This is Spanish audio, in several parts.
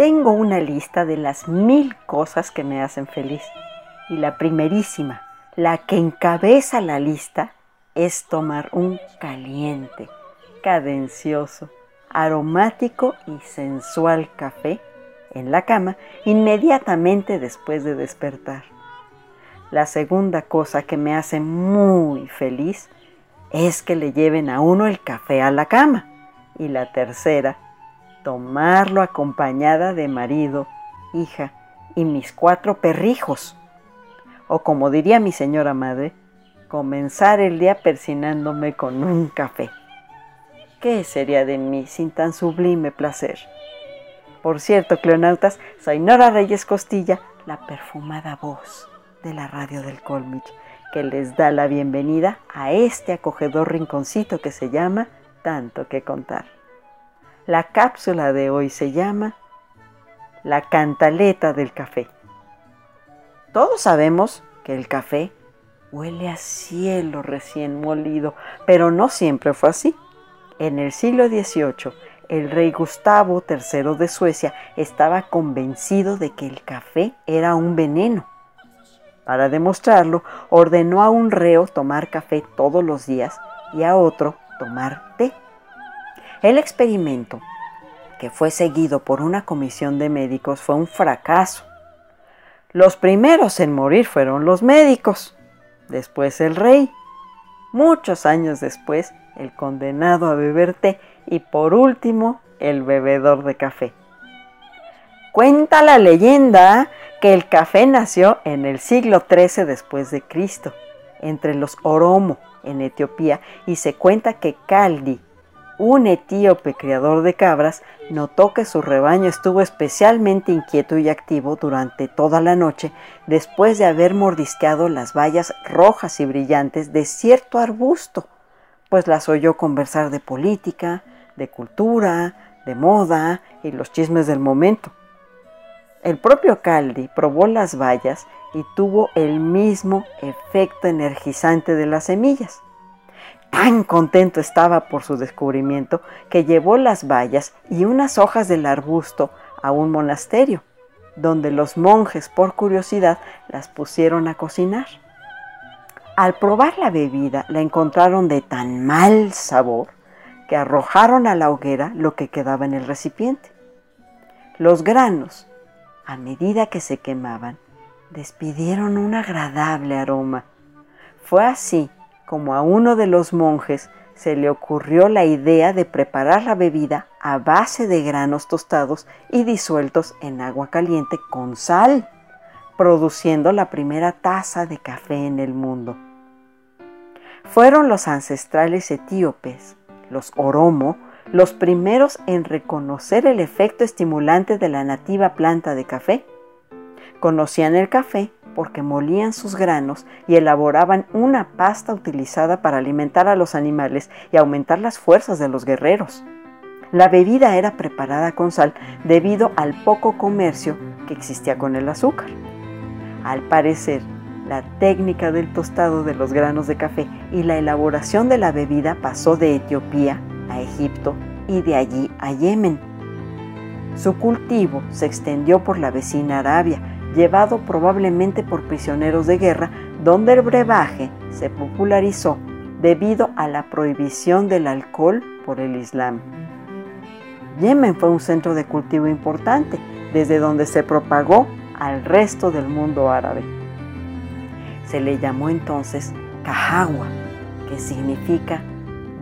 Tengo una lista de las mil cosas que me hacen feliz. Y la primerísima, la que encabeza la lista, es tomar un caliente, cadencioso, aromático y sensual café en la cama inmediatamente después de despertar. La segunda cosa que me hace muy feliz es que le lleven a uno el café a la cama. Y la tercera tomarlo acompañada de marido, hija y mis cuatro perrijos. O como diría mi señora madre, comenzar el día persinándome con un café. ¿Qué sería de mí sin tan sublime placer? Por cierto, cleonautas, soy Nora Reyes Costilla, la perfumada voz de la radio del Colmich, que les da la bienvenida a este acogedor rinconcito que se llama Tanto que contar. La cápsula de hoy se llama La cantaleta del café. Todos sabemos que el café huele a cielo recién molido, pero no siempre fue así. En el siglo XVIII, el rey Gustavo III de Suecia estaba convencido de que el café era un veneno. Para demostrarlo, ordenó a un reo tomar café todos los días y a otro tomar té. El experimento, que fue seguido por una comisión de médicos, fue un fracaso. Los primeros en morir fueron los médicos, después el rey, muchos años después el condenado a beber té y por último el bebedor de café. Cuenta la leyenda que el café nació en el siglo XIII después de Cristo, entre los Oromo en Etiopía, y se cuenta que Caldi, un etíope criador de cabras notó que su rebaño estuvo especialmente inquieto y activo durante toda la noche después de haber mordisqueado las bayas rojas y brillantes de cierto arbusto, pues las oyó conversar de política, de cultura, de moda y los chismes del momento. El propio Caldi probó las bayas y tuvo el mismo efecto energizante de las semillas. Tan contento estaba por su descubrimiento que llevó las bayas y unas hojas del arbusto a un monasterio, donde los monjes por curiosidad las pusieron a cocinar. Al probar la bebida la encontraron de tan mal sabor que arrojaron a la hoguera lo que quedaba en el recipiente. Los granos, a medida que se quemaban, despidieron un agradable aroma. Fue así como a uno de los monjes se le ocurrió la idea de preparar la bebida a base de granos tostados y disueltos en agua caliente con sal, produciendo la primera taza de café en el mundo. Fueron los ancestrales etíopes, los Oromo, los primeros en reconocer el efecto estimulante de la nativa planta de café. Conocían el café porque molían sus granos y elaboraban una pasta utilizada para alimentar a los animales y aumentar las fuerzas de los guerreros. La bebida era preparada con sal debido al poco comercio que existía con el azúcar. Al parecer, la técnica del tostado de los granos de café y la elaboración de la bebida pasó de Etiopía a Egipto y de allí a Yemen. Su cultivo se extendió por la vecina Arabia, llevado probablemente por prisioneros de guerra, donde el brebaje se popularizó debido a la prohibición del alcohol por el Islam. Yemen fue un centro de cultivo importante, desde donde se propagó al resto del mundo árabe. Se le llamó entonces Kahawa, que significa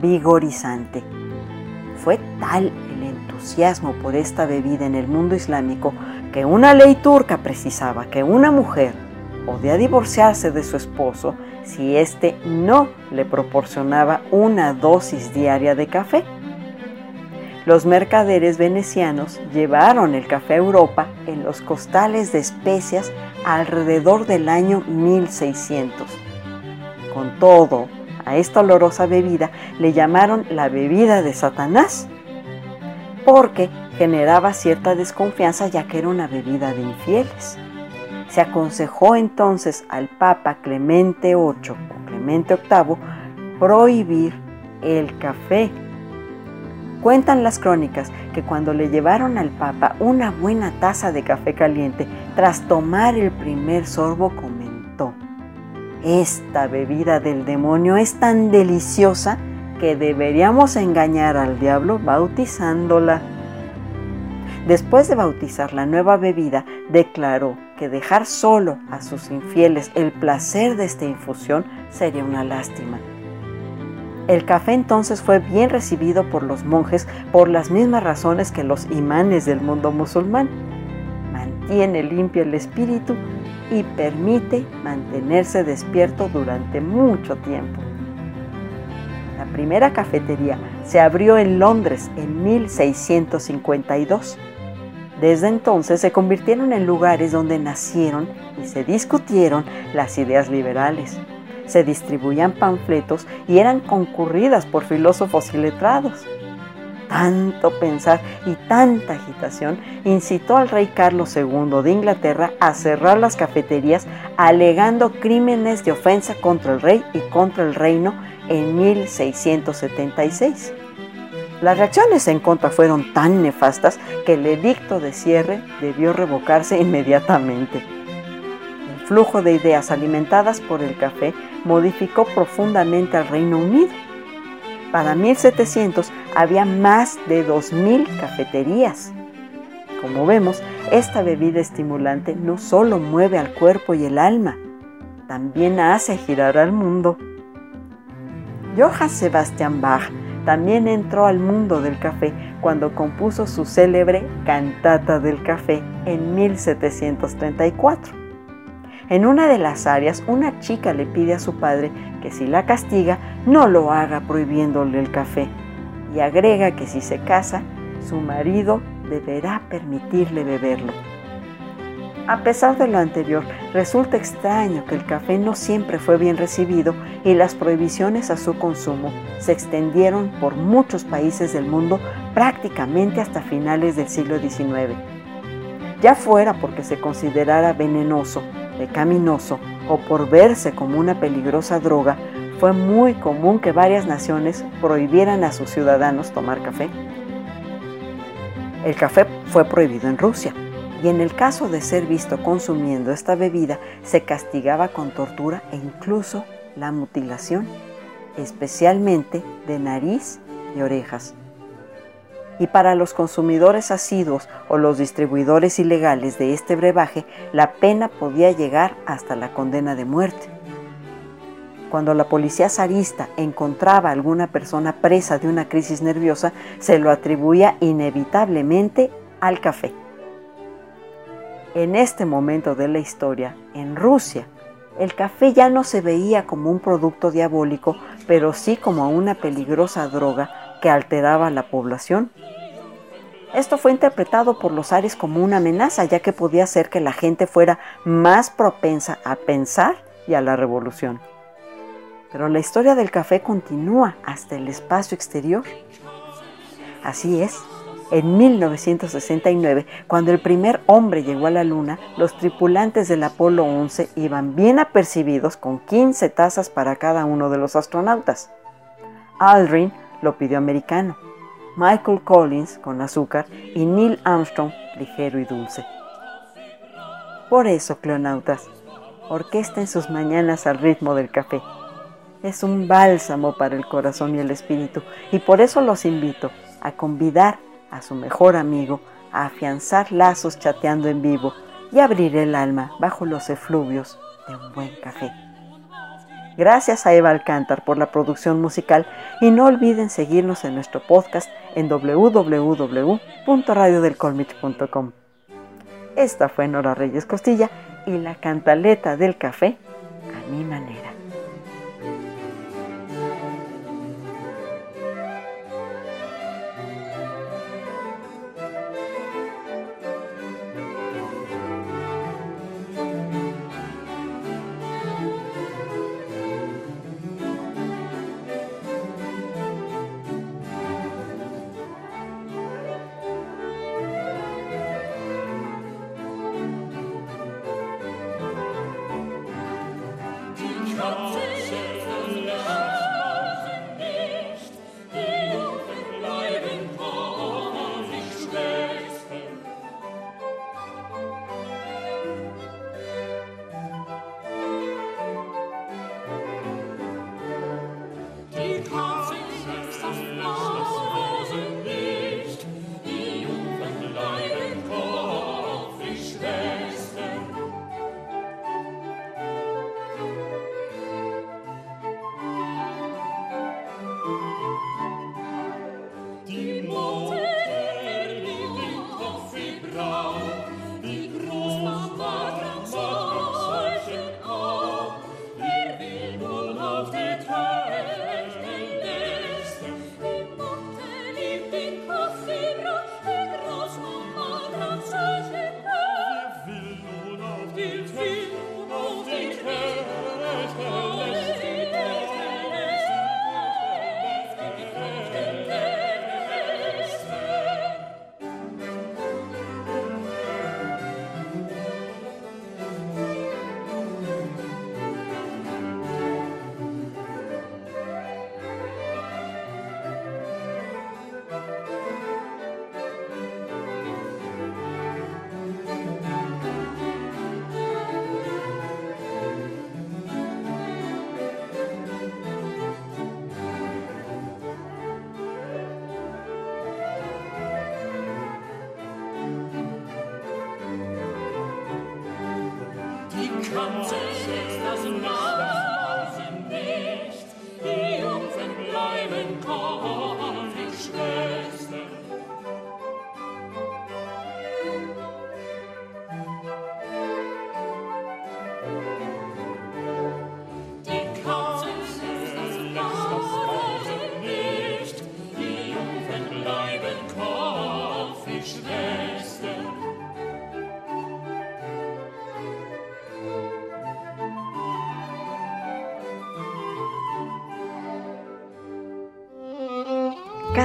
vigorizante. Fue tal el entusiasmo por esta bebida en el mundo islámico que una ley turca precisaba que una mujer podía divorciarse de su esposo si éste no le proporcionaba una dosis diaria de café. Los mercaderes venecianos llevaron el café a Europa en los costales de especias alrededor del año 1600. Con todo, a esta olorosa bebida le llamaron la bebida de Satanás, porque generaba cierta desconfianza ya que era una bebida de infieles. Se aconsejó entonces al Papa Clemente VIII o Clemente VIII prohibir el café Cuentan las crónicas que cuando le llevaron al Papa una buena taza de café caliente, tras tomar el primer sorbo comentó, esta bebida del demonio es tan deliciosa que deberíamos engañar al diablo bautizándola. Después de bautizar la nueva bebida, declaró que dejar solo a sus infieles el placer de esta infusión sería una lástima el café entonces fue bien recibido por los monjes por las mismas razones que los imanes del mundo musulmán. Mantiene limpio el espíritu y permite mantenerse despierto durante mucho tiempo. La primera cafetería se abrió en Londres en 1652. Desde entonces se convirtieron en lugares donde nacieron y se discutieron las ideas liberales se distribuían panfletos y eran concurridas por filósofos y letrados. Tanto pensar y tanta agitación incitó al rey Carlos II de Inglaterra a cerrar las cafeterías alegando crímenes de ofensa contra el rey y contra el reino en 1676. Las reacciones en contra fueron tan nefastas que el edicto de cierre debió revocarse inmediatamente flujo de ideas alimentadas por el café modificó profundamente al Reino Unido. Para 1700 había más de 2.000 cafeterías. Como vemos, esta bebida estimulante no solo mueve al cuerpo y el alma, también hace girar al mundo. Johann Sebastian Bach también entró al mundo del café cuando compuso su célebre Cantata del Café en 1734. En una de las áreas, una chica le pide a su padre que si la castiga, no lo haga prohibiéndole el café. Y agrega que si se casa, su marido deberá permitirle beberlo. A pesar de lo anterior, resulta extraño que el café no siempre fue bien recibido y las prohibiciones a su consumo se extendieron por muchos países del mundo prácticamente hasta finales del siglo XIX. Ya fuera porque se considerara venenoso pecaminoso o por verse como una peligrosa droga, fue muy común que varias naciones prohibieran a sus ciudadanos tomar café. El café fue prohibido en Rusia y en el caso de ser visto consumiendo esta bebida se castigaba con tortura e incluso la mutilación, especialmente de nariz y orejas y para los consumidores asiduos o los distribuidores ilegales de este brebaje, la pena podía llegar hasta la condena de muerte. Cuando la policía zarista encontraba a alguna persona presa de una crisis nerviosa, se lo atribuía inevitablemente al café. En este momento de la historia, en Rusia, el café ya no se veía como un producto diabólico, pero sí como una peligrosa droga que alteraba la población. Esto fue interpretado por los Ares como una amenaza, ya que podía hacer que la gente fuera más propensa a pensar y a la revolución. Pero la historia del café continúa hasta el espacio exterior. Así es, en 1969, cuando el primer hombre llegó a la Luna, los tripulantes del Apolo 11 iban bien apercibidos con 15 tazas para cada uno de los astronautas. Aldrin lo pidió americano, Michael Collins con azúcar y Neil Armstrong ligero y dulce. Por eso, cleonautas, orquesten sus mañanas al ritmo del café es un bálsamo para el corazón y el espíritu y por eso los invito a convidar a su mejor amigo a afianzar lazos chateando en vivo y abrir el alma bajo los efluvios de un buen café. Gracias a Eva Alcántar por la producción musical y no olviden seguirnos en nuestro podcast en www.radiodelcolmich.com. Esta fue Nora Reyes Costilla y la cantaleta del café a mi manera. Namen nicht, die Jungfern bleiben.